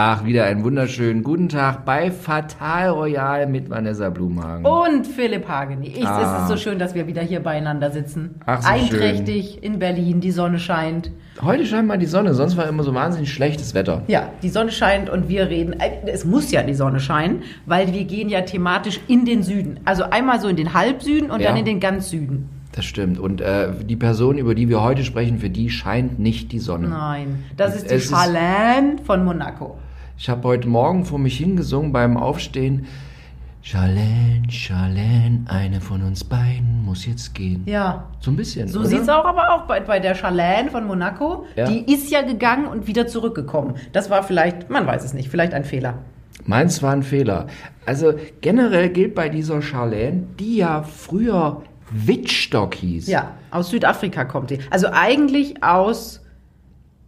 Ach, wieder einen wunderschönen guten Tag bei Fatal Royal mit Vanessa Blumhagen. Und Philipp Hageni. Ich, Ah. Es ist so schön, dass wir wieder hier beieinander sitzen. Ach, so Einträchtig in Berlin, die Sonne scheint. Heute scheint mal die Sonne, sonst war immer so wahnsinnig schlechtes Wetter. Ja, die Sonne scheint und wir reden. äh, Es muss ja die Sonne scheinen, weil wir gehen ja thematisch in den Süden. Also einmal so in den Halbsüden und Ja. dann in den ganz Süden. Das stimmt. Und äh, die Person, über die wir heute sprechen, für die scheint nicht die Sonne. Nein, das ist die Es Charlene von Monaco. Ich habe heute Morgen vor mich hingesungen beim Aufstehen. Charlene, Charlene, eine von uns beiden muss jetzt gehen. Ja. So ein bisschen. So oder? sieht's auch aber auch bei, bei der Charlene von Monaco. Ja. Die ist ja gegangen und wieder zurückgekommen. Das war vielleicht, man weiß es nicht, vielleicht ein Fehler. Meins war ein Fehler. Also generell gilt bei dieser Charlene, die ja früher Wittstock hieß. Ja, aus Südafrika kommt die. Also eigentlich aus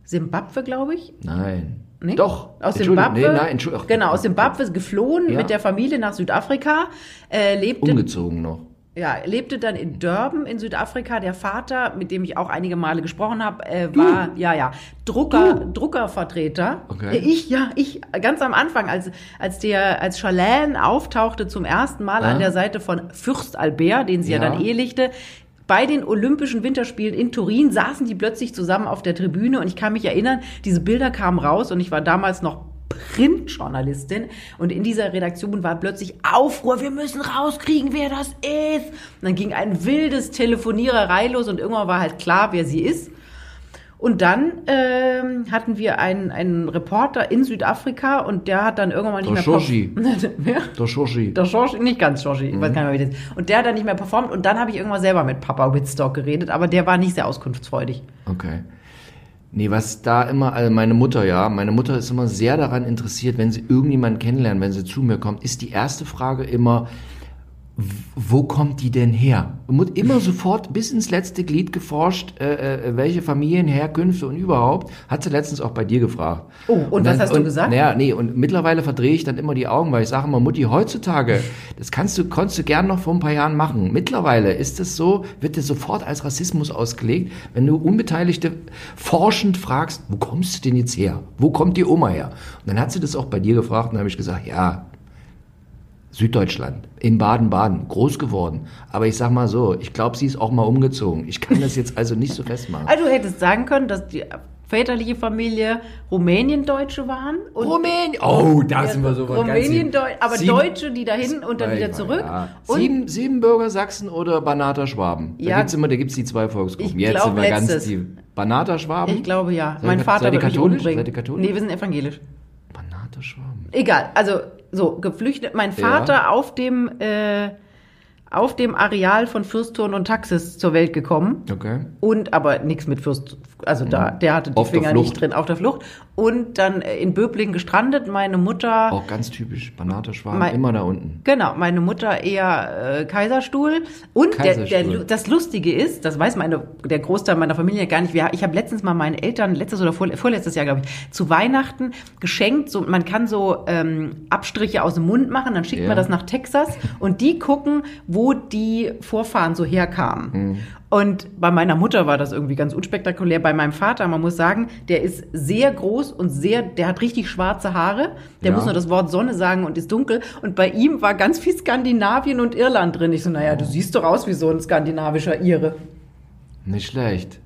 Simbabwe, glaube ich. Nein. Nee? Doch. Aus. Simbabwe. Nee, nein, Entschuldigung. Genau, aus Simbabwe geflohen Ja. mit der Familie nach Südafrika. Äh, lebte, Umgezogen noch. ja, lebte dann in Durban in Südafrika. Der Vater, mit dem ich auch einige Male gesprochen habe, äh, war ja ja Drucker, Druckervertreter. Okay. Äh, Ich ja, ich ganz am Anfang, als als der als Charlene auftauchte zum ersten Mal Ja. an der Seite von Fürst Albert, den sie ja, Ja. dann ehelichte. Bei den Olympischen Winterspielen in Turin saßen die plötzlich zusammen auf der Tribüne und ich kann mich erinnern, diese Bilder kamen raus und ich war damals noch Printjournalistin und in dieser Redaktion war plötzlich Aufruhr, wir müssen rauskriegen, wer das ist. Und dann ging ein wildes Telefoniererei los und irgendwann war halt klar, wer sie ist. Und dann ähm, hatten wir einen, einen Reporter in Südafrika und der hat dann irgendwann nicht Der mehr... Shoshi. Wer? Der Schorschi. Der Schorsch, nicht ganz Schorschi, ich Mhm. weiß gar nicht mehr, wie das ist. Und der hat dann nicht mehr performt und dann habe ich irgendwann selber mit Papa Whitstock geredet, aber der war nicht sehr auskunftsfreudig. Okay. Nee, was da immer, also meine Mutter, ja, meine Mutter ist immer sehr daran interessiert, wenn sie irgendjemanden kennenlernen, wenn sie zu mir kommt, ist die erste Frage immer, wo kommt die denn her? Und muss immer sofort bis ins letzte Glied geforscht, äh, äh, welche Familienherkünfte und überhaupt. Hat sie letztens auch bei dir gefragt. Oh, und was hast du gesagt? Naja, nee, und mittlerweile verdrehe ich dann immer die Augen, weil ich sage immer, Mutti, heutzutage, das kannst du, konntest du gern noch vor ein paar Jahren machen. Mittlerweile ist es so, wird dir sofort als Rassismus ausgelegt, wenn du Unbeteiligte forschend fragst, wo kommst du denn jetzt her? Wo kommt die Oma her? Und dann hat sie das auch bei dir gefragt und dann habe ich gesagt, ja, Süddeutschland, in Baden-Baden, groß geworden. Aber ich sag mal so, ich glaube, sie ist auch mal umgezogen. Ich kann das jetzt also nicht so festmachen. Also du hättest sagen können, dass die väterliche Familie Rumäniendeutsche waren. Und Rumänien. Oh, da sind wir so weit. ganz Rumänien, hinten. aber Sieben- Deutsche, die dahin und dann wieder zurück. Ja. Und Sieben, Siebenbürger Sachsen oder Banater Schwaben? Da Ja. gibt's immer, da gibt's die zwei Volksgruppen. Ich Jetzt sind wir ganz letztes. tief. Banater Schwaben? ich glaube ja. Seid mein Vater seid ihr katholisch? Seid ihr katholisch? Nee, wir sind evangelisch. Banater Schwaben. Egal, also so geflüchtet. Mein Vater Ja. auf dem äh, auf dem Areal von Fürsturn und Taxis zur Welt gekommen. Okay. Und aber nichts mit Fürst, also da, der hatte die Auf der Finger nicht drin auf der Flucht. Und dann äh, in Böblingen gestrandet. Meine Mutter, Auch ganz typisch. Banater Schwaben, Mein- immer da unten. genau, meine Mutter eher äh, Kaiserstuhl. Und der, der, Kaiserstuhl. Lu- das Lustige ist, das weiß meine, der Großteil meiner Familie gar nicht. Ich habe letztens mal meinen Eltern, letztes oder vor, vorletztes Jahr, glaube ich, zu Weihnachten geschenkt. So, man kann so ähm, Abstriche aus dem Mund machen, dann schickt Ja. man das nach Texas und die gucken, wo die Vorfahren so herkamen. Mhm. Und bei meiner Mutter war das irgendwie ganz unspektakulär. Bei meinem Vater, man muss sagen, der ist sehr groß und sehr, der hat richtig schwarze Haare. Der Ja. muss nur das Wort Sonne sagen und ist dunkel. Und bei ihm war ganz viel Skandinavien und Irland drin. Ich so, naja, du siehst doch aus wie so ein skandinavischer Ire. Nicht schlecht.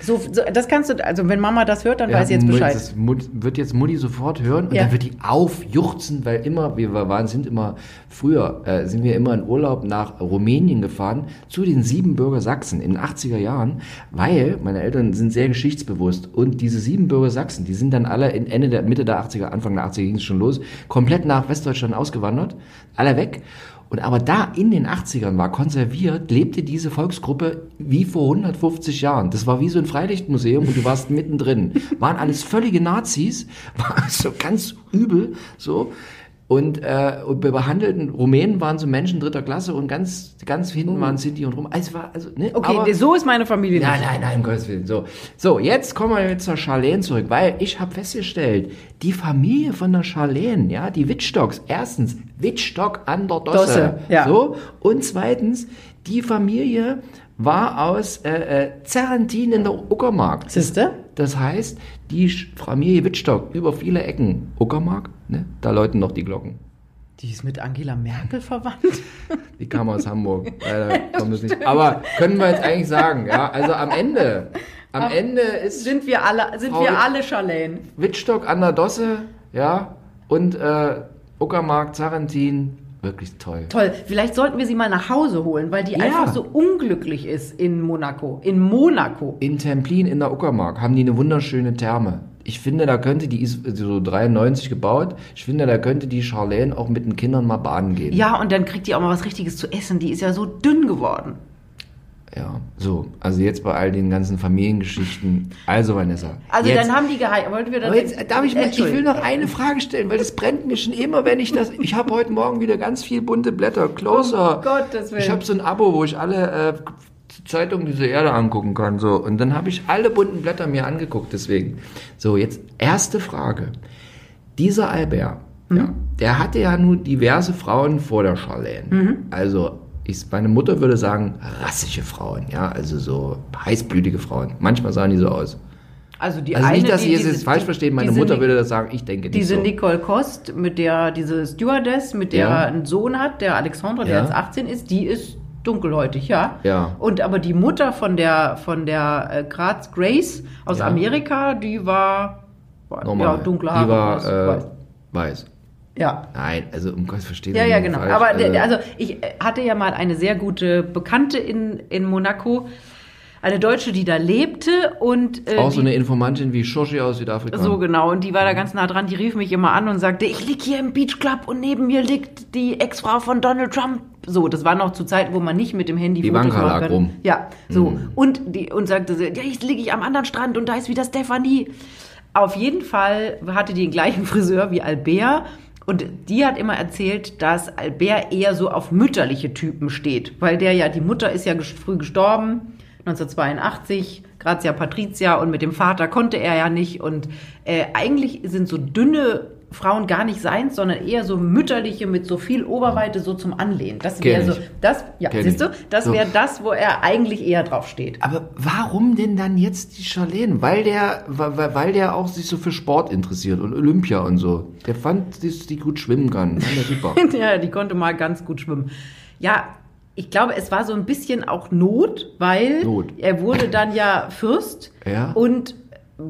So, so das kannst du, also wenn Mama das hört, dann Ja, weiß sie jetzt Bescheid. Das wird jetzt Mutti sofort hören und Ja. dann wird die aufjuchzen, weil immer, wir waren, sind immer, früher äh, sind wir immer in Urlaub nach Rumänien gefahren, zu den Siebenbürger Sachsen in den 80er Jahren, weil meine Eltern sind sehr geschichtsbewusst und diese Siebenbürger Sachsen, die sind dann alle in Ende der, Mitte der 80er, Anfang der 80er ging es schon los, komplett nach Westdeutschland ausgewandert, alle weg. Und aber da in den 80ern war konserviert, lebte diese Volksgruppe wie vor 150 Jahren. Das war wie so ein Freilichtmuseum und du warst mittendrin. Waren alles völlige Nazis, war so ganz übel, so. Und, äh, und behandelten, Rumänen waren so Menschen dritter Klasse und ganz, ganz hinten waren Sinti und Rum. Also, war, also, ne, okay, aber, so ist meine Familie Nein, nein, nein, um Gottes Willen. So, so jetzt kommen wir jetzt zur Charlene zurück, weil ich habe festgestellt, die Familie von der Charlene, ja, die Wittstocks, erstens Wittstock an der Dosse, Dosse, ja. so, und zweitens die Familie war aus äh, äh, Zerrentin in der Uckermark. Siehste? Das heißt, die Familie Wittstock über viele Ecken. Uckermark, ne? da läuten noch die Glocken. Die ist mit Angela Merkel verwandt. Die kam aus Hamburg. Leider kommt es nicht. Aber können wir jetzt eigentlich sagen, ja? Also am Ende, am Ende ist Sind wir alle, sind Frau wir alle Charlene. Wittstock an der Dosse, ja, und äh, Uckermark, Zerrentin, wirklich toll. Toll. Vielleicht sollten wir sie mal nach Hause holen, weil die Ja. einfach so unglücklich ist in Monaco. In Monaco. In Templin in der Uckermark haben die eine wunderschöne Therme. Ich finde, da könnte, die ist so 93 gebaut, ich finde, da könnte die Charlene auch mit den Kindern mal baden gehen. Ja, und dann kriegt die auch mal was Richtiges zu essen. Die ist ja so dünn geworden. Ja, so. Also jetzt bei all den ganzen Familiengeschichten. Also, Vanessa. Also jetzt, dann haben die geheiratet. Wollten wir das Aber jetzt darf ich, mal, ich will noch eine Frage stellen, weil das brennt mir schon immer, wenn ich das. Ich habe heute Morgen wieder ganz viel bunte Blätter. Closer. Um Gottes Willen. Ich habe so ein Abo, wo ich alle äh, Zeitungen dieser Erde angucken kann. So. Und dann habe ich alle bunten Blätter mir angeguckt, deswegen. So, jetzt erste Frage. Dieser Albert, Mhm. ja, der hatte ja nun diverse Frauen vor der Charlene. Mhm. Also, ich, meine Mutter würde sagen, rassische Frauen, ja, also so heißblütige Frauen. Manchmal sahen die so aus. Also die Also eine, nicht, dass die, Sie es jetzt falsch verstehen, meine Mutter würde das sagen, ich denke nicht Diese so. Nicole Kost, mit der diese Stewardess, mit der Ja. er einen Sohn hat, der Alexandre, der Ja. jetzt 18 ist, die ist dunkelhäutig, ja. Ja. Und aber die Mutter von der von der äh, Graz Grace aus Ja. Amerika, die war, war Normal. ja dunkle Haare. Die war weiß- äh, weiß. Ja. Nein, also um Gottes verstehen Ja, ja, genau. falsch. Aber der- also ich äh, hatte ja mal eine sehr gute Bekannte in, in Monaco, eine Deutsche, die da lebte und äh, auch so die, eine Informantin wie Shoshi aus Südafrika. So genau, und die war da Mhm. ganz nah dran, die rief mich immer an und sagte, ich lieg hier im Beach Club und neben mir liegt die Ex-Frau von Donald Trump. So, das war noch zu Zeiten, wo man nicht mit dem Handy Die Fotos machen lag rum. Mhm. Ja, so. Und, die, und sagte ja, jetzt liege ich am anderen Strand und da ist wieder Stefanie. Auf jeden Fall hatte die den gleichen Friseur wie Albert. Und die hat immer erzählt, dass Albert eher so auf mütterliche Typen steht. Weil der ja, die Mutter ist ja früh gestorben, 1982, Grazia Patrizia, und mit dem Vater konnte er ja nicht. Und äh, eigentlich sind so dünne Frauen gar nicht seins, sondern eher so mütterliche mit so viel Oberweite so zum Anlehnen. Das wäre so, das, ja, Kenn siehst du, das So. wäre das, wo er eigentlich eher drauf steht. Aber warum denn dann jetzt die Charlene? Weil der, weil, weil der auch sich so für Sport interessiert und Olympia und so. Der fand, dass die gut schwimmen kann. Super. ja, die konnte mal ganz gut schwimmen. Ja, ich glaube, es war so ein bisschen auch Not, weil Not. er wurde dann ja Fürst Ja. und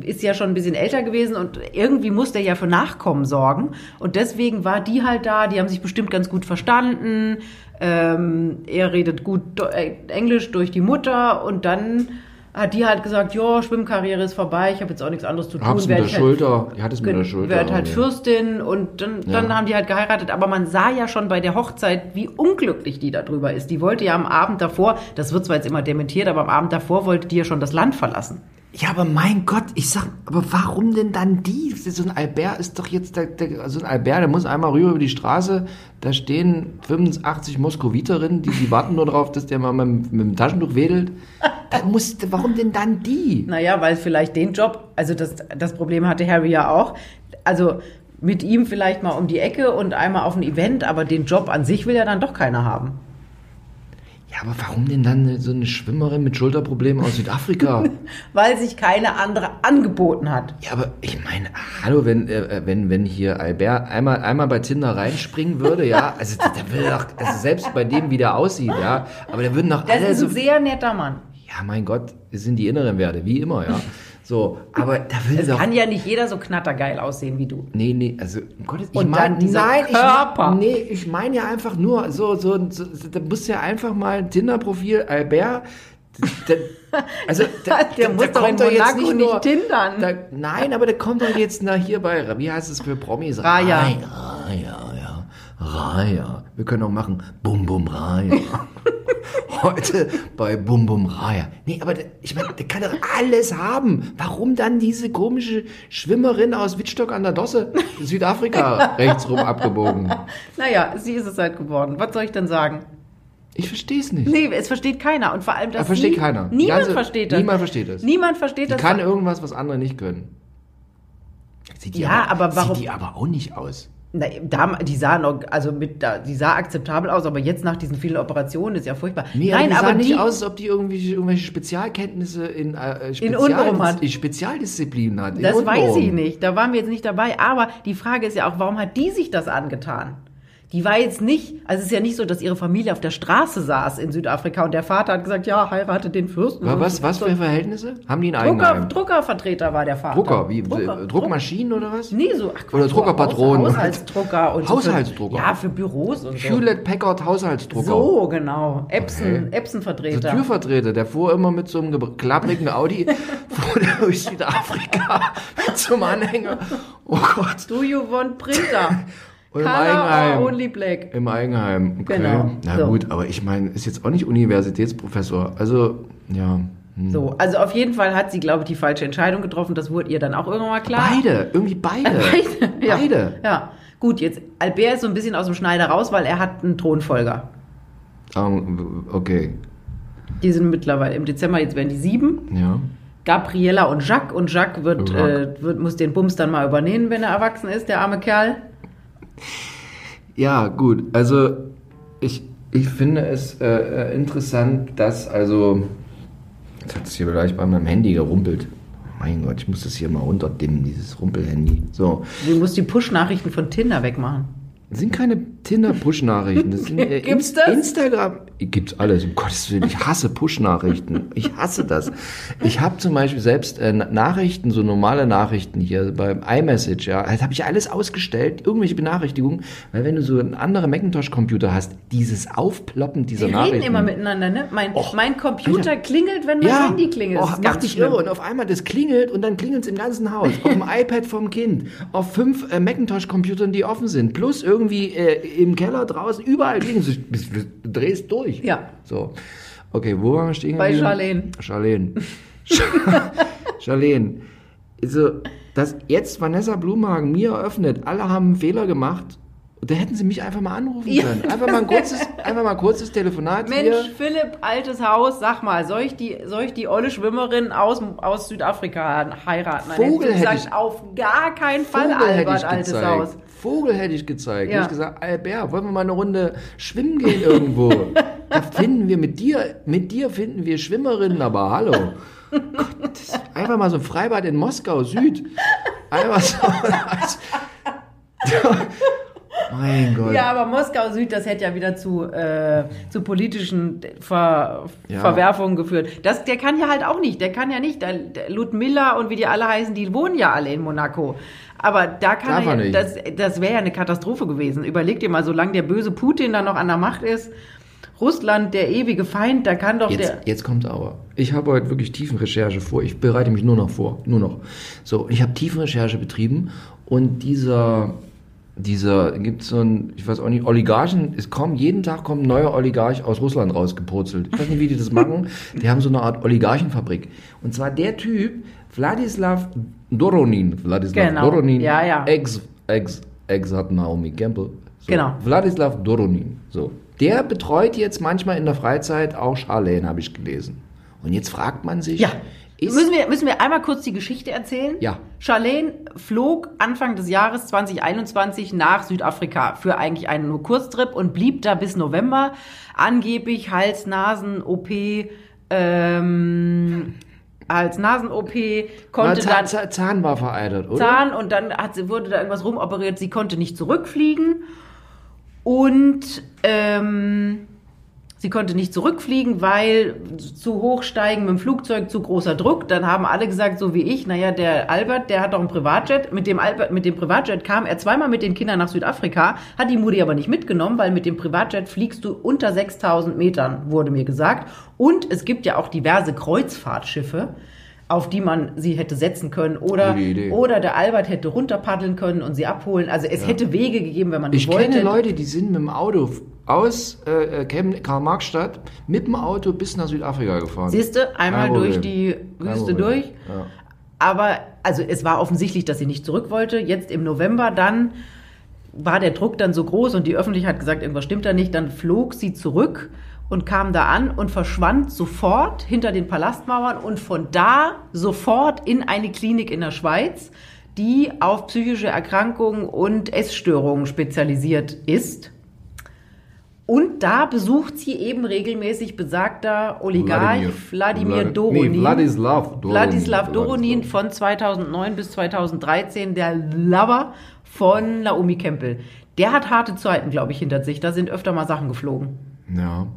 ist ja schon ein bisschen älter gewesen und irgendwie musste er ja für Nachkommen sorgen. Und deswegen war die halt da, die haben sich bestimmt ganz gut verstanden. Ähm, er redet gut äh, Englisch durch die Mutter und dann hat die halt gesagt, ja, Schwimmkarriere ist vorbei, ich habe jetzt auch nichts anderes zu tun. Hab's mit der halt- Schulter. Die hat es mit der Schulter. wird halt. Fürstin und dann, dann Ja. haben die halt geheiratet. Aber man sah ja schon bei der Hochzeit, wie unglücklich die darüber ist. Die wollte ja am Abend davor, das wird zwar jetzt immer dementiert, aber am Abend davor wollte die ja schon das Land verlassen. Ja, aber mein Gott, ich sag, aber warum denn dann die? So ein Albert ist doch jetzt, der, der, so ein Albert, der muss einmal rüber über die Straße, da stehen 85 Moskowiterinnen, die, die warten nur drauf, dass der mal mit, mit dem Taschentuch wedelt. Da muss, warum denn dann die? Naja, weil vielleicht den Job, also das, das Problem hatte Harry ja auch. Also mit ihm vielleicht mal um die Ecke und einmal auf ein Event, aber den Job an sich will ja dann doch keiner haben. Ja, aber warum denn dann so eine Schwimmerin mit Schulterproblemen aus Südafrika? Weil sich keine andere angeboten hat. ja, aber ich meine, hallo, wenn, äh, wenn, wenn hier Albert einmal, einmal bei Tinder reinspringen würde, ja, also der, will doch, also selbst bei dem, wie der aussieht, ja, aber der würden doch Das alle ist so, ein sehr netter Mann. ja, mein Gott, es sind die inneren Werte, wie immer, ja. So, aber da will Es doch, kann ja nicht jeder so knattergeil aussehen wie du. nee, nee, also, um Gottes, ich Und mein, dann dieser nein, Körper. ich, nee, ich meine ja einfach nur, so, so, so, da musst du ja einfach mal ein Tinder-Profil, Albert, da, also, da, Der muss doch in kommt jetzt Monaco nicht tindern. Da, nein, aber der kommt doch jetzt nach hier bei, wie heißt es für Promis? Raya. Raya, Raya. Wir können auch machen Bum Bum Raya. Heute bei Bum Bum Raya. Nee, aber der, ich meine, der kann doch alles haben. Warum dann diese komische Schwimmerin aus Wittstock an der Dosse, Südafrika, rechtsrum abgebogen? Naja, sie ist es halt geworden. Was soll ich denn sagen? Ich verstehe es nicht. Nee, es versteht keiner. Und vor allem, das versteht keiner. Die Niemand ganze- versteht das. niemand versteht das. Niemand versteht Die das. kann irgendwas, was andere nicht können. Sieht die Ja, aber warum- Sieht die aber auch nicht aus. Na, da, die sah noch, also mit, da, die sah akzeptabel aus, aber jetzt nach diesen vielen Operationen ist ja furchtbar. Nee, Nein, aber die aber sah nicht die, aus, als ob die irgendwie irgendwelche Spezialkenntnisse in, äh, Spezial Unrum hat. in Spezialdisziplinen hat. in das Unrum. weiß ich nicht. Da waren wir jetzt nicht dabei. Aber die Frage ist ja auch, warum hat die sich das angetan? Die war jetzt nicht, also es ist ja nicht so, dass ihre Familie auf der Straße saß in Südafrika und der Vater hat gesagt, ja, heirate den Fürsten. Aber was, was für Verhältnisse? Haben die ein Drucker, Eigenheim? Druckervertreter war der Vater. Drucker, wie Drucker, äh, Druckmaschinen oder was? Nee, so ach, Oder Druckerpatronen. Haus- Haushaltsdrucker und Haushaltsdrucker. So für, ja, für Büros und so. Hewlett Packard Haushaltsdrucker. So, genau. Epson, Okay. Epson-Vertreter. Der Türvertreter, der fuhr immer mit so einem ge- klapprigen Audi fuhr der durch Südafrika mit so einem Anhänger. Oh Gott. Do you want Printer? Und im Color or only black? Im Eigenheim. Okay. Genau. Na So. gut, aber ich meine, ist jetzt auch nicht Universitätsprofessor. Also, ja. hm. So, also auf jeden Fall hat sie, glaube ich, die falsche Entscheidung getroffen. Das wurde ihr dann auch irgendwann mal klar. Beide, irgendwie beide. Beide. Ja. Beide. Ja. Gut, jetzt Albert ist so ein bisschen aus dem Schneider raus, weil er hat einen Thronfolger. Ähm, okay, Die sind mittlerweile im Dezember, jetzt werden die sieben. ja. Gabriella und Jacques. Und Jacques wird, Jacques. äh, wird, muss den Bums dann mal übernehmen, wenn er erwachsen ist, der arme Kerl. Ja, gut. Also ich, ich finde es äh, äh, interessant, dass also. Jetzt hat es hier vielleicht bei meinem Handy gerumpelt. Mein Gott, ich muss das hier mal runterdimmen, dieses Rumpelhandy. So. Du musst die Push-Nachrichten von Tinder wegmachen. Sind keine Tinder-Push-Nachrichten. Äh, Gibt's das? Instagram. Gibt's alles, um Gottes Willen. Ich hasse Push-Nachrichten. Ich hasse das. Ich habe zum Beispiel selbst äh, Nachrichten, so normale Nachrichten hier beim iMessage, ja, das habe ich alles ausgestellt, irgendwelche Benachrichtigungen, weil wenn du so einen anderen Macintosh-Computer hast, dieses Aufploppen dieser Die Nachrichten. reden immer miteinander, ne? Mein, Och, mein Computer Alter. klingelt, wenn mein ja, Handy klingelt. Och, macht dich irre und auf einmal das klingelt und dann klingelt es im ganzen Haus. Auf dem iPad vom Kind, auf fünf äh, Macintosh-Computern, die offen sind, plus irgendwie äh, im Keller draußen, überall klingelt es. Du drehst durch. Ja. So. Okay, wo waren wir stehen Bei? Charlene. Charlene. Charlene. Also, dass jetzt Vanessa Blumhagen mir eröffnet, alle haben einen Fehler gemacht, da hätten sie mich einfach mal anrufen Ja, können. Einfach mal ein kurzes, einfach mal ein kurzes Telefonat Mensch, hier. Philipp, altes Haus, sag mal, soll ich die, soll ich die olle Schwimmerin aus, aus Südafrika heiraten? Dann Vogel hätte gesagt, ich- auf gar keinen Fall, Vogel Albert, altes gezeigt. Haus. Vogel hätte ich gezeigt. Ja. Ja. Ich gesagt, Albert, wollen wir mal eine Runde schwimmen gehen irgendwo? da finden wir mit dir, mit dir finden wir Schwimmerinnen, aber hallo. Gott, einfach mal so ein Freibad in Moskau Süd. Einfach so. mein Gott. Ja, aber Moskau Süd, das hätte ja wieder zu, äh, zu politischen Ver Ja. Verwerfungen geführt. Das, der kann ja halt auch nicht. Der kann ja nicht. Der, der Ludmilla und wie die alle heißen, die wohnen ja alle in Monaco. Aber da kann Darf er, nicht. das, das wäre ja eine Katastrophe gewesen. Überleg dir mal, solange der böse Putin da noch an der Macht ist, Russland, der ewige Feind, da kann doch Jetzt, der. jetzt kommt aber. Ich habe heute wirklich Tiefenrecherche vor. Ich bereite mich nur noch vor. Nur noch. So, ich habe Tiefenrecherche betrieben und dieser, dieser, gibt so ein, ich weiß auch nicht, Oligarchen, es kommen, jeden Tag kommt ein neuer Oligarch aus Russland rausgepurzelt. Ich weiß nicht, wie die das machen. Die haben so eine Art Oligarchenfabrik. Und zwar der Typ, Wladislav Doronin. Wladislav Genau. Doronin. Ja, ja. Ex, ex, ex hat Naomi Campbell. So. Genau. Wladislav Doronin. So. Der betreut jetzt manchmal in der Freizeit auch Charlene, habe ich gelesen. Und jetzt fragt man sich, Ja. Ist, müssen, wir, müssen wir einmal kurz die Geschichte erzählen? Ja. Charlene flog Anfang des Jahres 2021 nach Südafrika für eigentlich einen nur Kurztrip und blieb da bis November. Angeblich Hals-Nasen-OP, ähm, Hals-Nasen-OP, konnte Zahn, dann Zahn, Zahn war vereitert, oder? Zahn und dann hat sie, wurde da irgendwas rumoperiert. Sie konnte nicht zurückfliegen und ähm, sie konnte nicht zurückfliegen, weil zu hoch steigen mit dem Flugzeug, zu großer Druck. Dann haben alle gesagt, so wie ich, naja, der Albert, der hat doch ein Privatjet. Mit dem, Albert, mit dem Privatjet kam er zweimal mit den Kindern nach Südafrika, hat die Mutti aber nicht mitgenommen, weil mit dem Privatjet fliegst du unter 6000 Metern, wurde mir gesagt. Und es gibt ja auch diverse Kreuzfahrtschiffe auf die man sie hätte setzen können oder, oder der Albert hätte runterpaddeln können und sie abholen. Also es hätte Wege gegeben, wenn man Ich wollte. kenne Leute, die sind mit dem Auto aus äh, Chemn- Karl-Marx-Stadt mit dem Auto bis nach Südafrika gefahren. Siehst du, einmal durch die Wüste durch. Ja. Aber also es war offensichtlich, dass sie nicht zurück wollte. Jetzt im November dann war der Druck dann so groß und die Öffentlichkeit hat gesagt, irgendwas stimmt da nicht. Dann flog sie zurück und kam da an und verschwand sofort hinter den Palastmauern und von da sofort in eine Klinik in der Schweiz. die auf psychische Erkrankungen und Essstörungen spezialisiert ist. Und da besucht sie eben regelmäßig besagter Oligarch Wladimir, Doronin. Nee, Wladislav Doronin. Wladislav Doronin von 2009 bis 2013, der Lover von Naomi Campbell. Der hat harte Zeiten, glaube ich, hinter sich. Da sind öfter mal Sachen geflogen. Ja.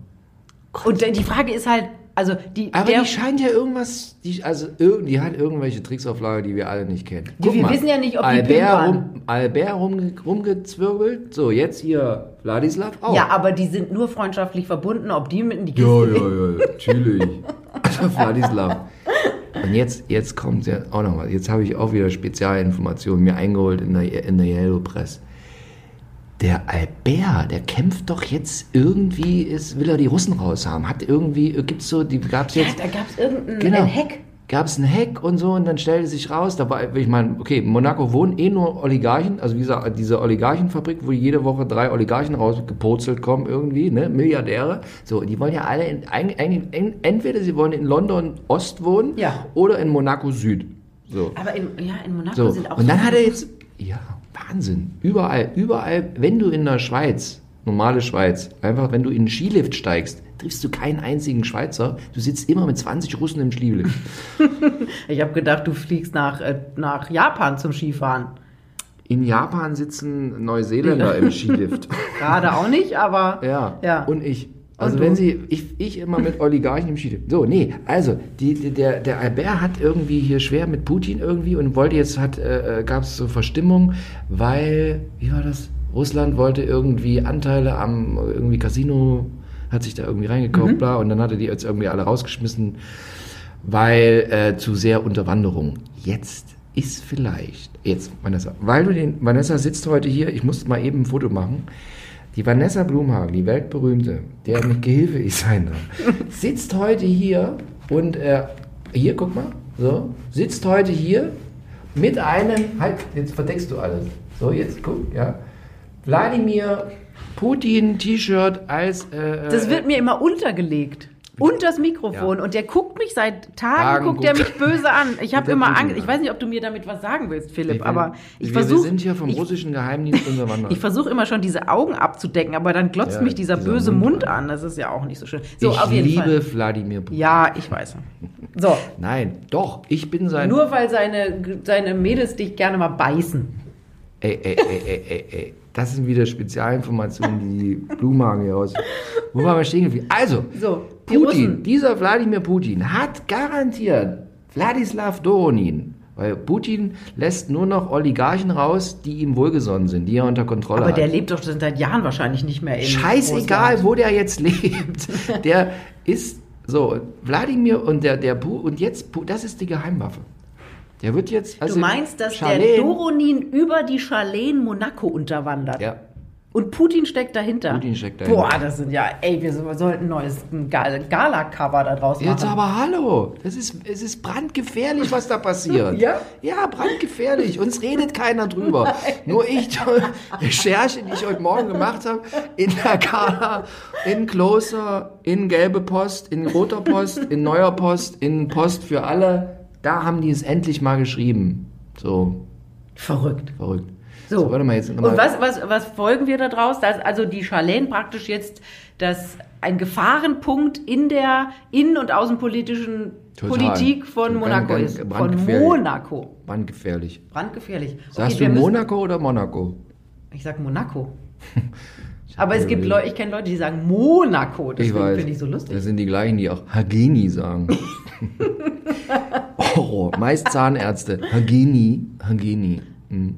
Und die Frage ist halt, also die, Aber der, die scheint ja irgendwas, die, also die hat irgendwelche Tricks auf Lager, die wir alle nicht kennen. Die- wir wissen ja nicht, ob die Pimp Albert, rum, Albert rum, rumgezwirbelt, so jetzt hier Wladislav auch. ja, aber die sind nur freundschaftlich verbunden, ob die mit in die ja, Kiste ja, ja, natürlich. Also Wladislav. Und jetzt, jetzt kommt ja auch noch was. Jetzt habe ich auch wieder Spezialinformationen mir eingeholt in der, in der Yellow Press. Der Albert, der kämpft doch jetzt irgendwie, ist, will er die Russen raushaben. Hat irgendwie, gibt's so, die gab's Ja, jetzt. da gab es irgendeinen Genau. Hack. Gab es einen Hack und so und dann stellte sich raus, da war, ich meine, okay, in Monaco wohnen eh nur Oligarchen, also wie gesagt, diese Oligarchenfabrik, wo jede Woche drei Oligarchen rausgepurzelt kommen irgendwie, ne, Milliardäre. So, die wollen ja alle, in, eigentlich- en- entweder sie wollen in London Ost wohnen Ja. oder in Monaco Süd. So. Aber in, ja, in Monaco So, sind auch und dann so hat er jetzt, ja, Wahnsinn, überall, überall, wenn du in der Schweiz, normale Schweiz, einfach, wenn du in den Skilift steigst, triffst du keinen einzigen Schweizer, du sitzt immer mit 20 Russen im Skilift. Ich habe gedacht, du fliegst nach, äh, nach Japan zum Skifahren. In Japan sitzen Neuseeländer im Skilift. Gerade auch nicht, aber Ja. Ja. Und ich. Also wenn sie, ich, ich immer mit Oligarchen im Skilift. So, nee, also die, der, der Albert hat irgendwie hier schwer mit Putin irgendwie und wollte jetzt, hat, äh, gab es so Verstimmung, weil, wie war das? Russland wollte irgendwie Anteile am irgendwie Casino, hat sich da irgendwie reingekauft, bla, und dann hat er die jetzt irgendwie alle rausgeschmissen, weil äh, zu sehr Unterwanderung. Jetzt ist vielleicht, jetzt Vanessa, weil du den, Vanessa sitzt heute hier, ich muss mal eben ein Foto machen. Die Vanessa Blumhagen, die weltberühmte, der mit Gehilfe ich sein darf, sitzt heute hier und äh, hier, guck mal, so, sitzt heute hier mit einem, halt, jetzt verdeckst du alles. So, jetzt guck, ja. Wladimir Putin T-Shirt als äh, das wird mir immer untergelegt. Und das Mikrofon. Ja. Und der guckt mich seit Tagen, Tagen guckt der mich böse an. Ich habe immer Angst. Ich an. weiß nicht, ob du mir damit was sagen willst, Philipp, aber ich wir, versuche. wir sind hier vom ich, russischen Geheimdienst unterwandert. ich versuche immer schon diese Augen abzudecken, aber dann glotzt Ja, mich dieser, dieser böse Mund Mund an. Das ist ja auch nicht so schön. So, ich auf jeden liebe. Wladimir Putin. Ja, ich weiß. So, Nein, doch, ich bin sein. nur weil seine, seine Mädels dich gerne mal beißen. Ey, ey, ey, ey, ey, ey. Das sind wieder Spezialinformationen, die Blumenhagen hier raus. Wo waren wir stehen geblieben? Also, So, Putin, Russen. dieser Wladimir Putin hat garantiert Wladislav Doronin, weil Putin lässt nur noch Oligarchen raus, die ihm wohlgesonnen sind, die er unter Kontrolle Aber hat. der lebt doch seit Jahren wahrscheinlich nicht mehr in Scheißegal, Russland. wo der jetzt lebt. Der ist so, Wladimir und der, der Pu und jetzt, das ist die Geheimwaffe. Der wird jetzt. Also Du meinst, dass der Charlene- Doronin über die Charlene Monaco unterwandert? Ja. Und Putin steckt dahinter? Putin steckt dahinter. Boah, das sind ja, ey, wir so- sollten ein neues Gala-Cover da draus Jetzt machen. aber hallo, das ist, es ist brandgefährlich, was da passiert. Ja? Ja, brandgefährlich. Uns redet keiner drüber. Nur ich, die Recherche, die ich heute Morgen gemacht habe, in der Gala, in Closer, in Gelbe Post, in Roter Post, in Neuer Post, in Post für alle, da haben die es endlich mal geschrieben. So, Verrückt. verrückt. So, warte mal, jetzt nochmal. Und was, was, was folgen wir daraus? Dass also die Charlene praktisch jetzt das, ein Gefahrenpunkt in der innen- und außenpolitischen Total. Politik von Ganz, Monaco ganz ist. Von brandgefährlich. Monaco. Brandgefährlich. Brandgefährlich. Sagst Okay, wir du müssen- Monaco oder Monaco? Ich sag Monaco. Aber es gibt Leute, ich kenne Leute, die sagen Monaco. Weiß. finde ich so lustig. Das sind die gleichen, die auch Hagini sagen. Horror. Meist Zahnärzte. Hagini. Hagini. Hm.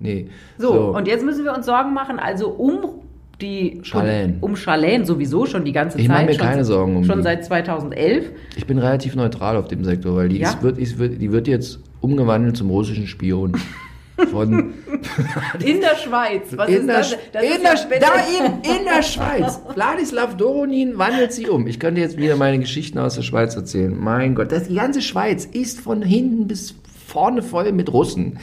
Nee. So, und jetzt müssen wir uns Sorgen machen, also um die Charlene. um Charlene sowieso schon die ganze Ich Zeit. mache mir schon, keine Sorgen um Schon die. seit 2011. ich bin relativ neutral auf dem Sektor, weil die, Ja? ist, wird, ist, wird, die wird jetzt umgewandelt zum russischen Spion. Von In der Schweiz. Was in ist der, das? Das in ist der, da eben, in der Schweiz. Wladislav Doronin wandelt sie um. Ich könnte jetzt wieder meine Geschichten aus der Schweiz erzählen. Mein Gott, das, die ganze Schweiz ist von hinten bis vorne voll mit Russen.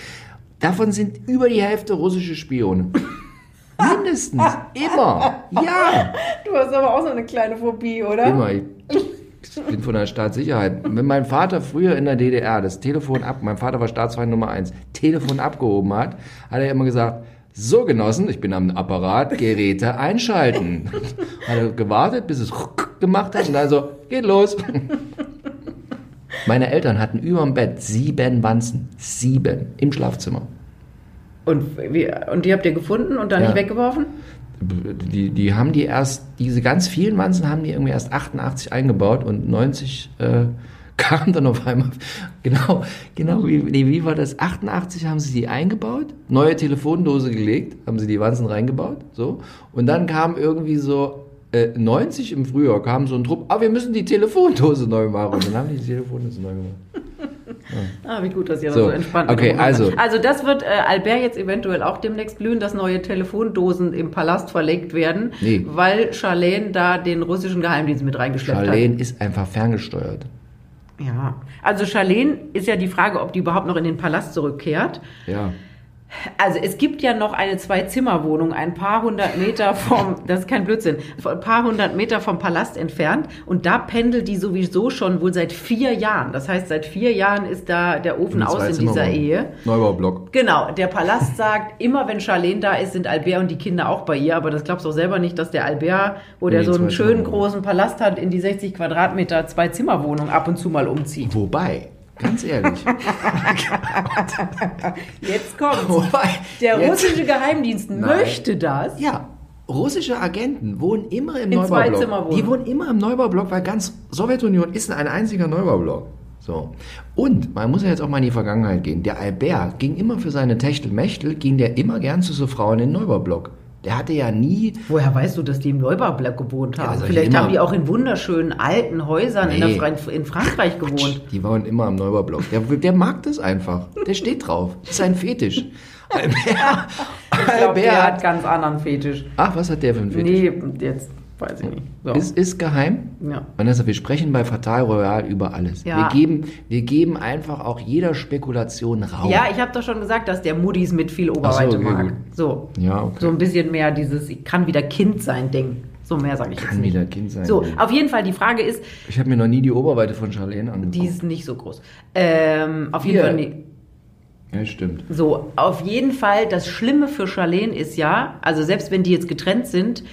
Davon sind über die Hälfte russische Spione. Mindestens. Immer. Ja. Du hast aber auch so eine kleine Phobie, oder? Immer. Ich bin von der Staatssicherheit. Wenn mein Vater früher in der DDR das Telefon ab, mein Vater war Staatsfeind Nummer eins, Telefon abgehoben hat, hat er immer gesagt, so Genossen, ich bin am Apparat, Geräte einschalten. hat er gewartet, bis es gemacht hat und dann so, geht los. Meine Eltern hatten über dem Bett sieben Wanzen. Sieben. Im Schlafzimmer. Und, wie, und die habt ihr gefunden und dann Ja. nicht weggeworfen? Die, die haben die erst, diese ganz vielen Wanzen haben die irgendwie erst 88 eingebaut und 90 äh, kamen dann auf einmal. Genau, genau, wie, nee, wie war das? 88 haben sie die eingebaut, neue Telefondose gelegt, haben sie die Wanzen reingebaut, so. Und dann kam irgendwie so äh, 90 im Frühjahr kam so ein Trupp, ah, wir müssen die Telefondose neu machen. Und dann haben die die Telefondose neu gemacht. Ah, wie gut, dass ihr So, da so entspannt okay, also-. Also das wird äh, Albert jetzt eventuell auch demnächst glühen, dass neue Telefondosen im Palast verlegt werden, Nee. weil Charlene da den russischen Geheimdienst mit reingeschleppt Charlene ist einfach ferngesteuert. hat. Ja, also Charlene ist ja die Frage, ob die überhaupt noch in den Palast zurückkehrt. Ja. Also es gibt ja noch eine Zwei-Zimmer-Wohnung, ein paar hundert Meter vom, das ist kein Blödsinn, ein paar hundert Meter vom Palast entfernt und da pendelt die sowieso schon wohl seit vier Jahren. Das heißt, seit vier Jahren ist da der Ofen aus in dieser. Ehe. Neubaublock. Genau, der Palast sagt, immer wenn Charlene da ist, sind Albert und die Kinder auch bei ihr, aber das glaubst du auch selber nicht, dass der Albert, wo der Nee, so einen schönen großen Palast hat, in die 60 Quadratmeter Zwei-Zimmer-Wohnung ab und zu mal umzieht. Wobei, ganz ehrlich. Jetzt kommt's. Wobei, Der jetzt- russische Geheimdienst Nein. möchte das. Ja, russische Agenten wohnen immer im In Neubaublock. Die wohnen immer im Neubaublock, weil ganz Sowjetunion ist ein einziger Neubaublock. So. Und man muss ja jetzt auch mal in die Vergangenheit gehen. Der Albert ging immer für seine Techtelmechtel, ging der immer gern zu so Frauen in den Neubaublock. Der hatte ja nie. Woher weißt du, dass die im Neubaublock gewohnt haben? Ja, Vielleicht haben die auch in wunderschönen alten Häusern in, Nee. Fra in Frankreich gewohnt. Die waren immer am Neubaublock. Der, der mag das einfach. Der steht drauf. Das ist ein Fetisch. Albert. Ich glaube, der hat Albert. ganz anderen Fetisch. Ach, was hat der für einen Fetisch? Nee, jetzt weiß ich nicht. So. Ist, ist geheim. Ja. Vanessa, wir sprechen bei Fatal Royal über alles. Ja. Wir, geben, wir geben einfach auch jeder Spekulation Raum. Ja, ich habe doch schon gesagt, dass der Muddis mit viel Oberweite okay, mag. gut. So. Ja, okay. So ein bisschen mehr dieses, ich kann wieder Kind sein Ding. So mehr sage ich Kann wieder Kind sein. So, auf jeden Fall, die Frage ist, Ich habe mir noch nie die Oberweite von Charlene angeguckt. die ist nicht so groß. Ähm, auf jeden. Fall. Ja, stimmt. So, auf jeden Fall, das Schlimme für Charlene ist ja, also selbst wenn die jetzt getrennt sind,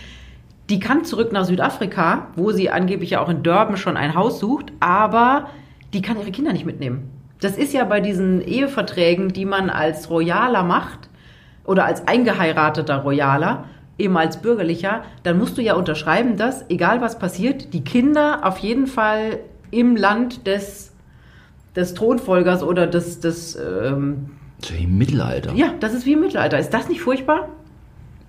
die kann zurück nach Südafrika, wo sie angeblich ja auch in Durban schon ein Haus sucht, aber die kann ihre Kinder nicht mitnehmen. Das ist ja bei diesen Eheverträgen, die man als Royaler macht oder als eingeheirateter Royaler, eben als bürgerlicher, dann musst du ja unterschreiben, dass, egal was passiert, die Kinder auf jeden Fall im Land des, des Thronfolgers oder des, des ähm, Das ist ja im Mittelalter. ja, das ist wie im Mittelalter. Ist das nicht furchtbar?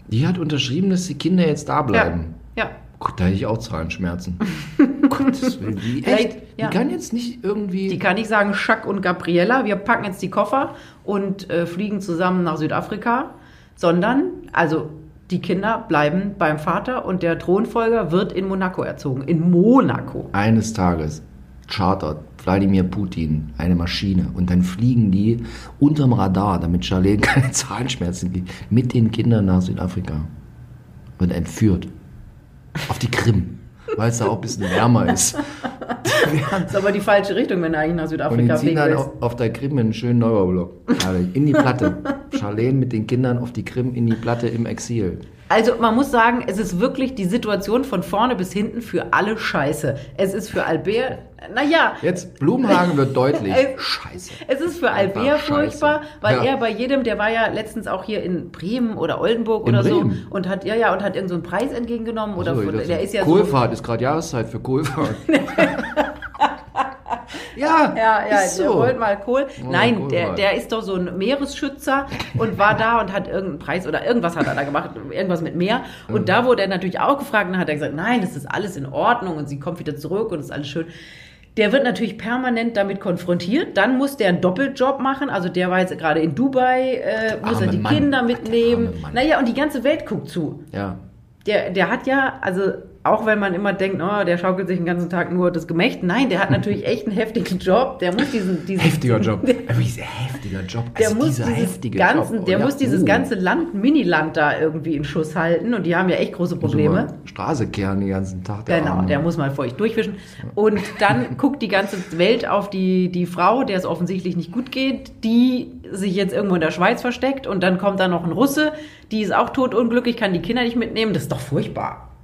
Die hat unterschrieben, dass die Kinder jetzt da bleiben. Ja. Gott, da hätte ich auch Zahlenschmerzen. Gottes Willen. Die, echt, ja. die kann jetzt nicht irgendwie. Die kann nicht sagen, Schack und Gabriella, wir packen jetzt die Koffer und äh, fliegen zusammen nach Südafrika, sondern, also die Kinder bleiben beim Vater und der Thronfolger wird in Monaco erzogen. In Monaco. eines Tages chartert Wladimir Putin eine Maschine und dann fliegen die unterm Radar, damit Charlene keine Zahnschmerzen kriegt, mit den Kindern nach Südafrika. Wird entführt. Auf die Krim. Weil es da auch ein bisschen wärmer ist. Das ist aber die falsche Richtung, wenn du eigentlich nach Und die Südafrika ziehen fliegen dann auf, auf der Krim einen schönen Neubaublock. In die Platte. Charlene mit den Kindern auf die Krim in die Platte im Exil. Also man muss sagen, es ist wirklich die Situation von vorne bis hinten für alle scheiße. Es ist für Albert, naja, Jetzt, Blumenhagen wird deutlich. Scheiße. Es ist für Einfach Albert scheiße. furchtbar, weil Ja. er bei jedem, der war ja letztens auch hier in Bremen oder Oldenburg In oder Bremen? so und hat ja ja und hat irgendeinen so einen Preis entgegengenommen oder So, der ist ja Kohlfahrt ist gerade Jahreszeit für Kohlfahrt. ja, ja ja ist der so. wollte mal Kohl. Oh, Nein, Kohl der der ist doch so ein Meeresschützer und war da und hat irgendeinen Preis oder irgendwas hat er da gemacht, irgendwas mit Meer und Mhm. da wurde er natürlich auch gefragt und hat er gesagt, nein, das ist alles in Ordnung und sie kommt wieder zurück und ist alles schön. Der wird natürlich permanent damit konfrontiert. Dann muss der einen Doppeljob machen. Also der war jetzt gerade in Dubai, äh, muss er die Mann. Kinder Der mitnehmen. Naja, und die ganze Welt guckt zu. Ja. Der, der hat ja, also auch wenn man immer denkt, oh, der schaukelt sich den ganzen Tag nur das Gemächt. Nein, der hat natürlich echt einen heftigen Job. Der muss diesen, diesen Heftiger Job. Dieser heftiger Job. der Also muss dieser dieses heftige ganzen, Job. der muss dieses uh. ganze Land, Miniland da irgendwie in Schuss halten und die haben ja echt große Muss Probleme. Straße kehren den ganzen Tag. Der Genau, Arme. der muss mal feucht durchwischen. Und dann guckt die ganze Welt auf die, die Frau, der es offensichtlich nicht gut geht, die sich jetzt irgendwo in der Schweiz versteckt und dann kommt da noch ein Russe, die ist auch totunglücklich, kann die Kinder nicht mitnehmen. Das ist doch furchtbar.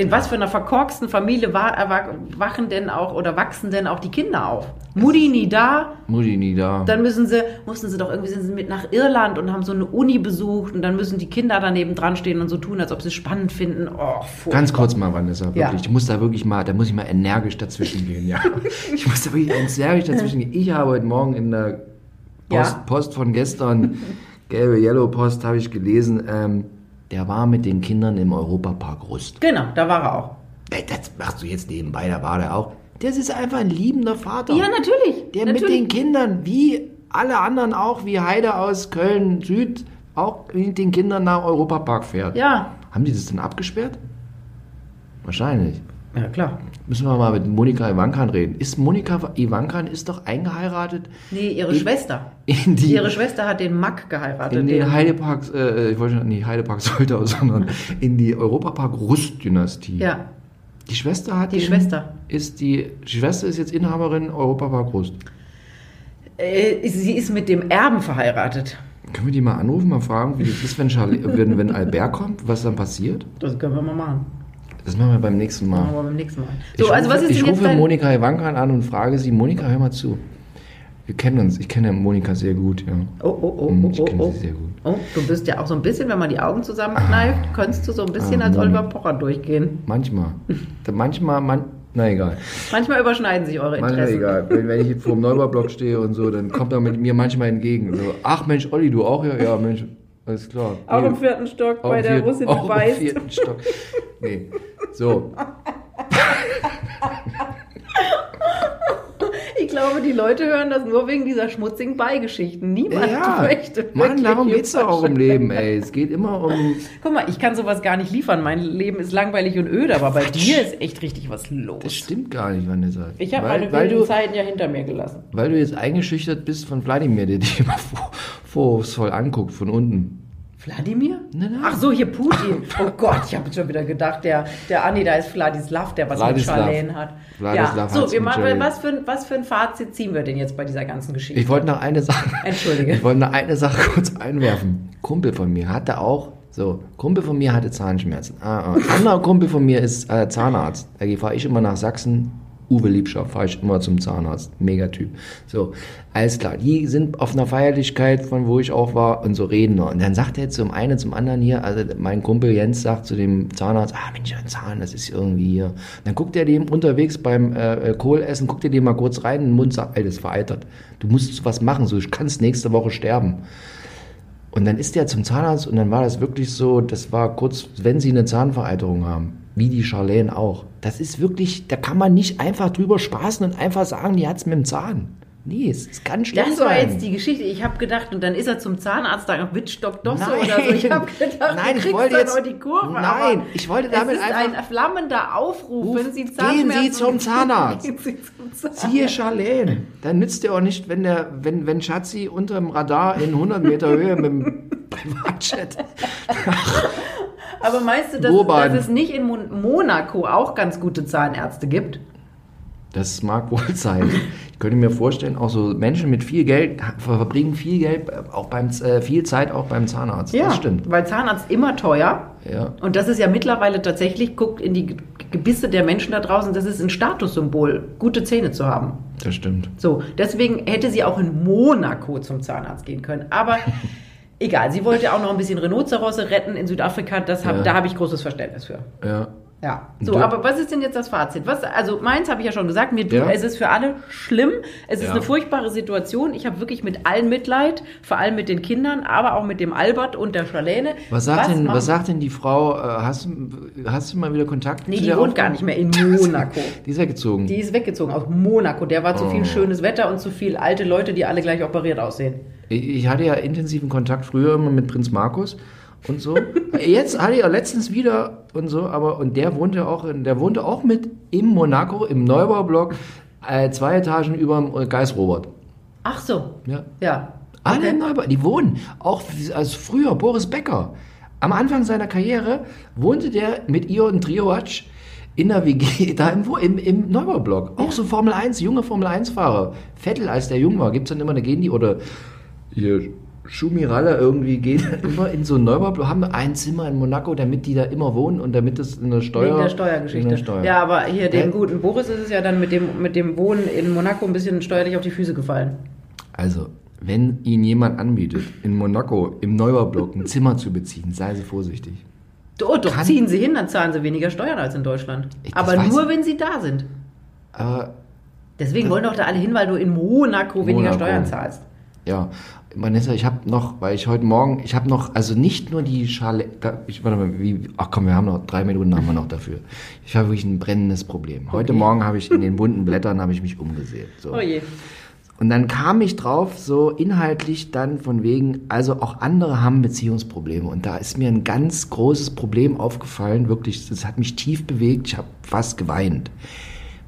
In was für einer verkorksten Familie erwa- wachen denn auch oder wachsen denn auch die Kinder auf? Mutti nie da, Mutti nie da. dann müssen sie, mussten sie doch irgendwie sind sie mit nach Irland und haben so eine Uni besucht und dann müssen die Kinder daneben dran stehen und so tun, als ob sie es spannend finden. Oh. Ganz kurz mal, Vanessa, wirklich. Ja. Ich muss da wirklich mal, da muss ich mal energisch dazwischen gehen, ja. Ich muss da wirklich energisch dazwischen gehen. Ich habe heute Morgen in der Post, Ja. Post von gestern, gelbe Yellow Post, habe ich gelesen, ähm, der war mit den Kindern im Europapark Rust. Genau, da war er auch. Das machst du jetzt nebenbei, da war der auch. Das ist einfach ein liebender Vater. Ja, natürlich. Der mit natürlich. den Kindern, wie alle anderen auch, wie Heide aus Köln Süd, auch mit den Kindern nach Europapark fährt. Ja, Haben die das denn abgesperrt? Wahrscheinlich. Ja klar. Müssen wir mal mit Monika Ivankan reden. Ist Monika Ivankan ist doch eingeheiratet Nee, ihre In- Schwester. in die Ihre Schwester hat den Mack geheiratet. in den Heideparks, äh, ich wollte schon nicht Heidepark Soltau, sondern in die Europapark Rust-Dynastie. ja, Die Schwester hat die den- Schwester. Ist die, die Schwester ist jetzt Inhaberin Europapark Rust. Äh, sie ist mit dem Erben verheiratet. Können wir die mal anrufen, mal fragen, wie das ist, wenn, Charlie, wenn, wenn Albert kommt, was dann passiert? Das können wir mal machen. Das machen wir beim nächsten Mal. Machen wir beim nächsten Mal. ich So, also rufe, was ist ich rufe dein... Monika Ivankan an und frage sie, Monika, hör mal zu. Wir kennen uns, ich kenne Monika sehr gut, ja. Oh, oh, oh, Hm, oh, ich oh, kenne oh. sie sehr gut. Oh, du bist ja auch so ein bisschen, wenn man die Augen zusammenkneift, könntest du so ein bisschen Ah, als. Oliver Pocher durchgehen. Manchmal. manchmal, man, na egal. Manchmal überschneiden sich eure Manchmal Interessen. egal. Wenn, wenn ich vor dem Neubaublock stehe und so, dann kommt er mit mir manchmal entgegen. So, ach Mensch, Olli, du auch? Ja, ja Mensch, alles klar. Auch Nee, im vierten Stock auch bei im der vierten- Russin, auch die im beißt. vierten Stock. Nee. So, Ich glaube, die Leute hören das nur wegen dieser schmutzigen Beigeschichten. Niemand ja, möchte. Mann, darum geht's doch auch im. Leben, ey. Es geht immer um... Guck mal, ich kann sowas gar nicht liefern. Mein Leben ist langweilig und öde, aber bei dir ist echt richtig was Das los. stimmt gar nicht, Vanessa. Ich habe meine weil wilden du, Zeiten ja hinter mir gelassen. weil du jetzt eingeschüchtert bist von Wladimir, der dich immer vor- vorwurfsvoll anguckt von unten. Wladimir? Nein, nein. Ach so, hier Putin. Oh Gott, ich habe jetzt schon wieder gedacht, der, der Anni, da ist Vladislav, der was Vladislav. mit Charlene hat. Vladislav ja, so, wir machen, was, für, ein- was für ein Fazit ziehen wir denn jetzt bei dieser ganzen Geschichte? Ich wollte noch eine Sache. Entschuldige. Ich wollte noch eine Sache kurz einwerfen. Kumpel von mir hatte auch, so, Kumpel von mir hatte Zahnschmerzen. Ah, ah. Anderer Kumpel von mir ist äh, Zahnarzt. Da fahre ich immer nach Sachsen. Uwe Liebschaft fahre ich immer zum Zahnarzt. Megatyp. So, alles klar. Die sind auf einer Feierlichkeit, von wo ich auch war, und so reden wir. Und dann sagt er zum einen zum anderen hier, also mein Kumpel Jens sagt zu dem Zahnarzt, ah Mensch, ein Zahn, das ist irgendwie hier. Dann guckt er dem unterwegs beim äh, äh, Kohlessen, guckt er dem mal kurz rein in den Mund, sagt, ey, das ist veraltert. Du musst was machen, so, ich kannst nächste Woche sterben. Und dann ist der zum Zahnarzt und dann war das wirklich so, das war kurz, wenn sie eine Zahnvereiterung haben, wie die Charlene auch. Das ist wirklich, da kann man nicht einfach drüber spaßen und einfach sagen, die hat's mit dem Zahn. Nee, es, es kann schlimm Das war sein. jetzt die Geschichte. Ich habe gedacht, und dann ist er zum Zahnarzt, da Wittstock Dosse Nein. oder so. Ich habe gedacht, Nein, du ich wollte jetzt- noch die Kurve. Nein, ich wollte damit es ist einfach- ein flammender Aufruf, Ruf, wenn Sie gehen Sie zum Zahnarzt. Gehen Sie zum Zahnarzt. Siehe Charlene. Dann nützt ja auch nicht, wenn der, wenn, wenn Schatzi unterm Radar in 100 Meter Höhe mit dem Privatjet. Aber meinst du, dass, Urban. dass es nicht in Mon Monaco auch ganz gute Zahnärzte gibt? Das mag wohl sein. Ich könnte mir vorstellen, auch so Menschen mit viel Geld verbringen viel Geld, auch beim, äh, viel Zeit auch beim Zahnarzt. Das stimmt. Weil Zahnarzt immer teuer. Ja. Und das ist ja mittlerweile tatsächlich, guckt in die Ge- Gebisse der Menschen da draußen, das ist ein Statussymbol, gute Zähne zu haben. Das stimmt. So, deswegen hätte sie auch in Monaco zum Zahnarzt gehen können. Aber egal, sie wollte auch noch ein bisschen Rhinozerosse retten in Südafrika. Das hab, Ja. Da habe ich großes Verständnis für. Ja. Ja. So, Du- aber was ist denn jetzt das Fazit? Was, also meins habe ich ja schon gesagt, mir, Ja. es ist für alle schlimm. Es ist Ja. eine furchtbare Situation. Ich habe wirklich mit allen Mitleid, vor allem mit den Kindern, aber auch mit dem Albert und der Charlene. Was sagt, denn, machen- was sagt denn die Frau? äh, Hast, du- hast du mal wieder Kontakt? Nee, zu die der wohnt gar nicht mehr in Monaco. Die ist weggezogen. Die ist weggezogen aus Monaco. Der war zu Oh. viel schönes Wetter und zu viel alte Leute, die alle gleich operiert aussehen. Ich ich hatte ja intensiven Kontakt früher immer mit Prinz Markus und so. Jetzt hatte er letztens wieder und so, aber und der wohnte auch, in, der wohnte auch mit im Monaco im Neubaublock äh, zwei Etagen über dem Geist Robert. Ach so. Ja. Ja. Alle Okay. in Neubau, die wohnen. Auch als früher Boris Becker. Am Anfang seiner Karriere wohnte der mit Ion Triovac in der WG, da im, im, im Neubaublock. Auch so Formel 1, junge Formel 1-Fahrer. Vettel, als der jung war, gibt es dann immer eine gehen die oder hier Schumiralle irgendwie gehen immer in so einen Neubaublock, haben ein Zimmer in Monaco, damit die da immer wohnen und damit es in der Steuer. Wegen der Steuergeschichte. der Steuer. Ja, aber hier dem guten Boris ist es ja dann mit dem, mit dem Wohnen in Monaco ein bisschen steuerlich auf die Füße gefallen. Also, wenn Ihnen jemand anbietet, in Monaco im Neubaublock ein Zimmer zu beziehen, sei Sie vorsichtig. Oh, doch, Kann- ziehen Sie hin, dann zahlen Sie weniger Steuern als in Deutschland. Ich- das Aber nur, ich. wenn Sie da sind. Aber Deswegen wollen doch da alle hin, weil du in Monaco weniger Monaco. Steuern zahlst. Ja, Vanessa, ich habe noch, weil ich heute Morgen, ich habe noch, also nicht nur die Schale, da, ich warte mal, wie, ach komm, wir haben noch drei Minuten haben wir noch dafür. Ich habe wirklich ein brennendes Problem. Heute Okay. Morgen habe ich in den bunten Blättern habe ich mich umgesehen. So. Oh je. Und dann kam ich drauf, so inhaltlich dann von wegen, also auch andere haben Beziehungsprobleme. Und da ist mir ein ganz großes Problem aufgefallen, wirklich, das hat mich tief bewegt, ich habe fast geweint.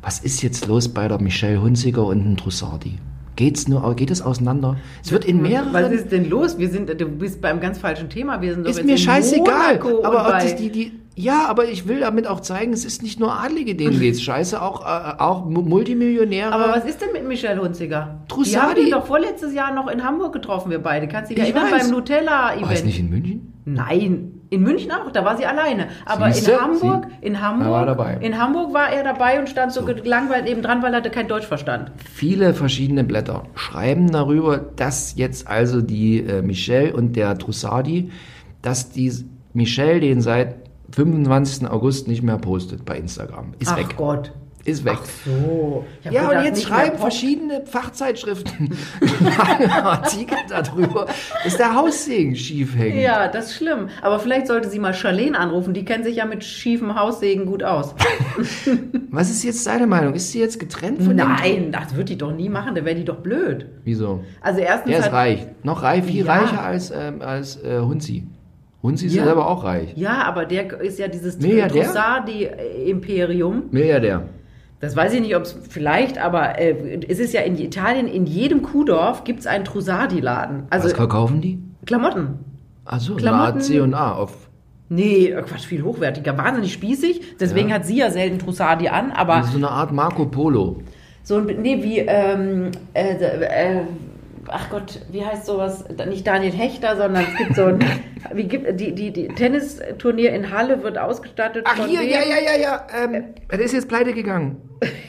Was ist jetzt los bei der Michelle Hunziker und dem Trussardi? Geht's nur, geht es auseinander? Es wird in mehreren... Was ist denn los? Wir sind, du bist beim ganz falschen Thema. Wir sind Ist mir scheißegal. Monaco Aber ob das die, die, ja, aber ich will damit auch zeigen, es ist nicht nur Adlige, denen geht's scheiße, auch, äh, auch Mu- Multimillionäre. Aber was ist denn mit Michelle Hunziger? Trussardi. Die haben wir doch vorletztes Jahr noch in Hamburg getroffen, wir beide. Kannst du dich Ich erinnern weiß. beim war es Nutella-Event? nicht in München? Nein, in München auch, da war sie alleine. Aber Siehste, in Hamburg, sie- in Hamburg, war dabei. in Hamburg war er dabei und stand so, gelangweilt eben dran, weil er kein Deutsch verstand. Viele verschiedene Blätter schreiben darüber, dass jetzt also die äh, Michelle und der Trussardi, dass die Michelle den seit 25. August nicht mehr postet bei Instagram. Ist Ach weg. Gott. Ist weg. Ach so. Ja, und jetzt schreiben verschiedene Fachzeitschriften Artikel darüber, dass der Haussegen schief hängt. Ja, das ist schlimm. Aber vielleicht sollte sie mal Charlene anrufen. Die kennt sich ja mit schiefem Haussägen gut aus. Was ist jetzt deine Meinung? Ist sie jetzt getrennt von dem? Nein, das wird die doch nie machen. Da wäre die doch blöd. Wieso? Also erstens Der ist hat, reich. Noch reich, viel Ja. reicher als, ähm, als äh, Hunzi. Hunzi ist Ja. ja selber auch reich. Ja, aber der ist ja dieses Milliardär? Trussardi-Imperium. Milliardär. Das weiß ich nicht, ob es vielleicht, aber äh, es ist ja in Italien, in jedem Kuhdorf gibt es einen Trussardi-Laden. Also Was kaufen die? Klamotten. Achso, so eine Klamotten- Art C und A auf. Nee, äh, Quatsch, viel hochwertiger, wahnsinnig spießig. Deswegen Ja. hat sie ja selten Trussardi an, aber So eine Art Marco Polo. so ein, nee, wie, ähm, äh, äh, ach Gott, wie heißt sowas? Nicht Daniel Hechter, sondern es gibt so ein, wie gibt, die, die, die Tennisturnier in Halle wird ausgestattet Ach von hier, wem? ja, ja, ja, ja. Ähm, der ist jetzt pleite gegangen.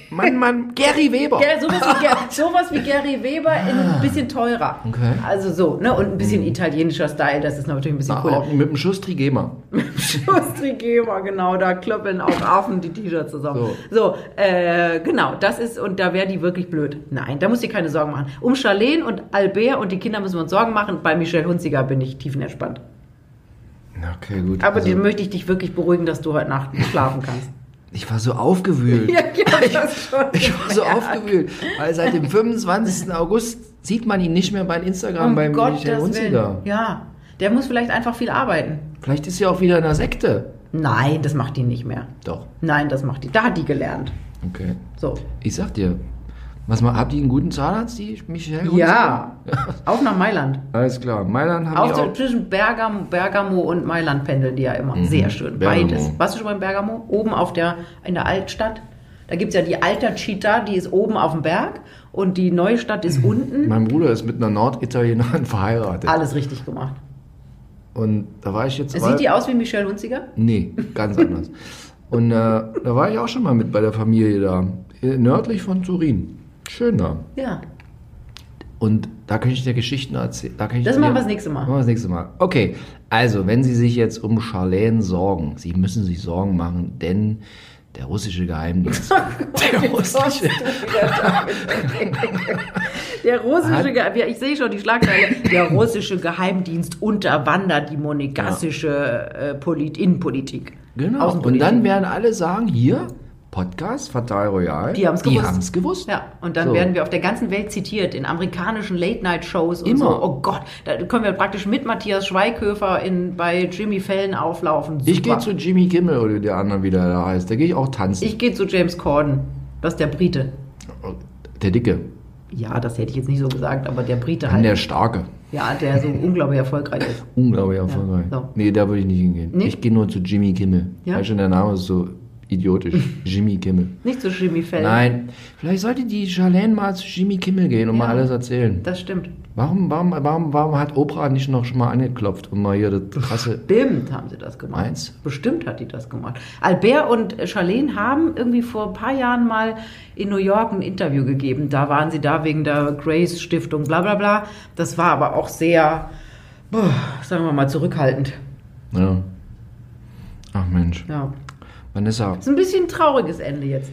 Mann, Mann, Gary Weber. Ger- sowas, wie, Ger- sowas wie Gary Weber in ein bisschen teurer. Ah. Okay. Mhm. Also so, ne? Und ein bisschen italienischer Style, das ist natürlich ein bisschen Na, cooler. auch mit dem Schuss Trigema. Schustrigema, genau, da klöppeln auch Affen die T-Shirts zusammen. So. So, äh, genau, das ist, und da wäre die wirklich blöd. Nein, da du dir keine Sorgen machen. Um Charlene und Albert und die Kinder müssen wir uns Sorgen machen. Bei Michelle Hunziger bin ich tiefenentspannt. Okay, gut. Aber also, die möchte ich dich wirklich beruhigen, dass du heute Nacht schlafen kannst. ich war so aufgewühlt. ja, ja, schon. Ich war so aufgewühlt, weil seit dem 25. August sieht man ihn nicht mehr bei Instagram Um beim Michael Gottes Willen. Hunziger. Ja, der muss vielleicht einfach viel arbeiten. Vielleicht ist sie auch wieder in der Sekte. Nein, das macht die nicht mehr. Doch. Nein, das macht die. Da hat die gelernt. Okay. So. Ich sag dir, was mal, habt ihr einen guten Zahnarzt, die Michelle? Ja. Auf nach Mailand. Alles klar. Mailand haben Auch auch. zwischen Bergamo, Bergamo und Mailand pendeln die ja immer. Sehr schön. Mhm. Bergamo. Beides. Warst du schon mal in Bergamo? Oben auf der, in der Altstadt. Da gibt es ja die Alta Città, die ist oben auf dem Berg und die neue Stadt Mhm. ist unten. Mein Bruder ist mit einer Norditalienerin verheiratet. Alles richtig gemacht. Und da war ich jetzt. Sieht die aus wie Michelle Hunziger? Nee, ganz anders. Und äh, da war ich auch schon mal mit bei der Familie da. Nördlich von Turin. Schön da. Ja. Und da kann ich dir Geschichten erzählen. Da kann ich Das machen wir das nächste Mal. Machen wir das nächste Mal. Okay, also wenn Sie sich jetzt um Charlene sorgen, Sie müssen sich Sorgen machen, denn der russische Geheimdienst. der russische, Der russische, Ge- ja, ich sehe schon die Schlagzeile, der russische Geheimdienst unterwandert die monegassische äh, Polit Innenpolitik. genau. Und dann werden alle sagen, hier, Podcast, Fatal Royal. Die haben's Die gewusst. haben es gewusst. Ja, und dann So. werden wir auf der ganzen Welt zitiert, in amerikanischen Late-Night-Shows und Immer. so. Oh Gott, da können wir praktisch mit Matthias Schweighöfer in, bei Jimmy Fallon auflaufen. Super. Ich gehe zu Jimmy Kimmel oder der andere, wie der da heißt. Da gehe ich auch tanzen. Ich gehe zu James Corden. Das ist der Brite. der Dicke. Ja, das hätte ich jetzt nicht so gesagt, aber der Brite Und halt. der Starke. ja, der so unglaublich erfolgreich ist. Unglaublich erfolgreich. so. Nee, da würde ich nicht hingehen. Nee? Ich gehe nur zu Jimmy Kimmel. Ja? Weil schon der Name ist so idiotisch. Jimmy Kimmel. Nicht zu Jimmy Fallon. Nein, vielleicht sollte die Charlene mal zu Jimmy Kimmel gehen und Ja. mal alles erzählen. Das stimmt. Warum, warum, warum, warum hat Oprah nicht noch schon mal angeklopft und mal hier das krasse... Bestimmt haben sie das gemacht. Meinst? Bestimmt hat die das gemacht. Albert und Charlene haben irgendwie vor ein paar Jahren mal in New York ein Interview gegeben. Da waren sie da wegen der Grace Stiftung, bla bla bla. Das war aber auch sehr, boah, sagen wir mal, zurückhaltend. Ja. Ach Mensch. Ja. Vanessa, Ist ein bisschen ein trauriges Ende jetzt.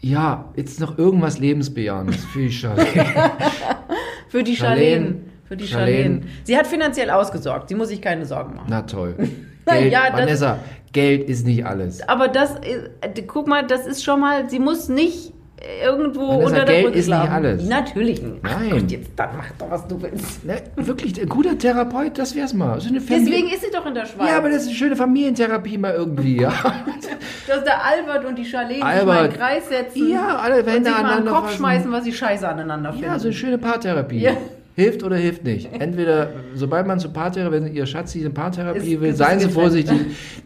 ja, jetzt noch irgendwas Lebensbejahendes für die Charlene. Für die Charlene. Für die Charlene. Sie hat finanziell ausgesorgt. Sie muss sich keine Sorgen machen. Na toll. Geld, ja, das- Vanessa, Geld ist nicht alles. Aber das, ist- guck mal, das ist schon mal, sie muss nicht irgendwo Vanessa, unter der Geld Brücke ist nicht schlafen. alles. Natürlich nicht. Ach Nein. Gott, jetzt dann mach doch, was du willst. Ne, wirklich, ein guter Therapeut, das wär's mal. So Deswegen ist sie doch in der Schweiz. Ja, aber das ist eine schöne Familientherapie mal irgendwie, ja. Dass der Albert und die Charlene sich mal Albert. in den Kreis setzen Ja, alle und Hände sich mal an den Kopf fassen. schmeißen, was sie scheiße aneinander finden. Ja, so eine schöne Paartherapie. Ja. Hilft oder hilft nicht. Entweder, sobald man zur Paartherapie, wenn ihr Schatz diese Paartherapie Ist- will, seien Sie vorsichtig,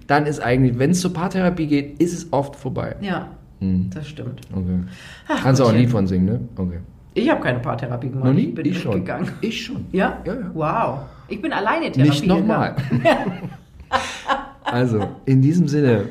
dann ist eigentlich, wenn es zur Paartherapie geht, ist es oft vorbei. ja, das stimmt. Okay. Ach, Kannst du auch ein. Lied von singen, ne? Okay. Ich habe keine Paartherapie gemacht. Noch nie? Ich bin ich schon. mitgegangen. Ich schon. Ja? Ja, ja. Wow. Ich bin alleine Therapie. Nicht nochmal. also, in diesem Sinne,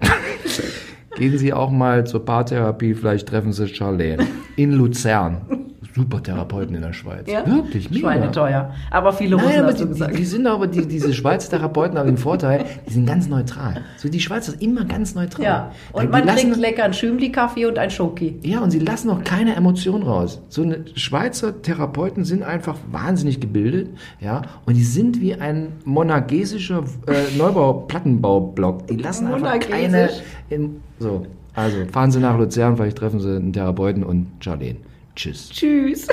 gehen Sie auch mal zur Paartherapie, vielleicht treffen Sie Charlene in Luzern. Super Therapeuten in der Schweiz. Ja? Wirklich, mega. Schweineteuer. Aber viele Russen Nein, aber die, die, die sind aber, die, diese Schweizer Therapeuten haben den Vorteil, die sind ganz neutral. So, die Schweizer sind immer ganz neutral. ja. Da- Und die man lassen, trinkt lecker einen Schümli-Kaffee und einen Schoki. Ja, und sie lassen auch keine Emotion raus. So eine Schweizer Therapeuten sind einfach wahnsinnig gebildet, ja, und die sind wie ein monagesischer äh, Neubau-Plattenbaublock. Die lassen einfach keine. Im, so, also fahren Sie nach Luzern, vielleicht treffen Sie einen Therapeuten und Charlene. Tschüss. Tschüss.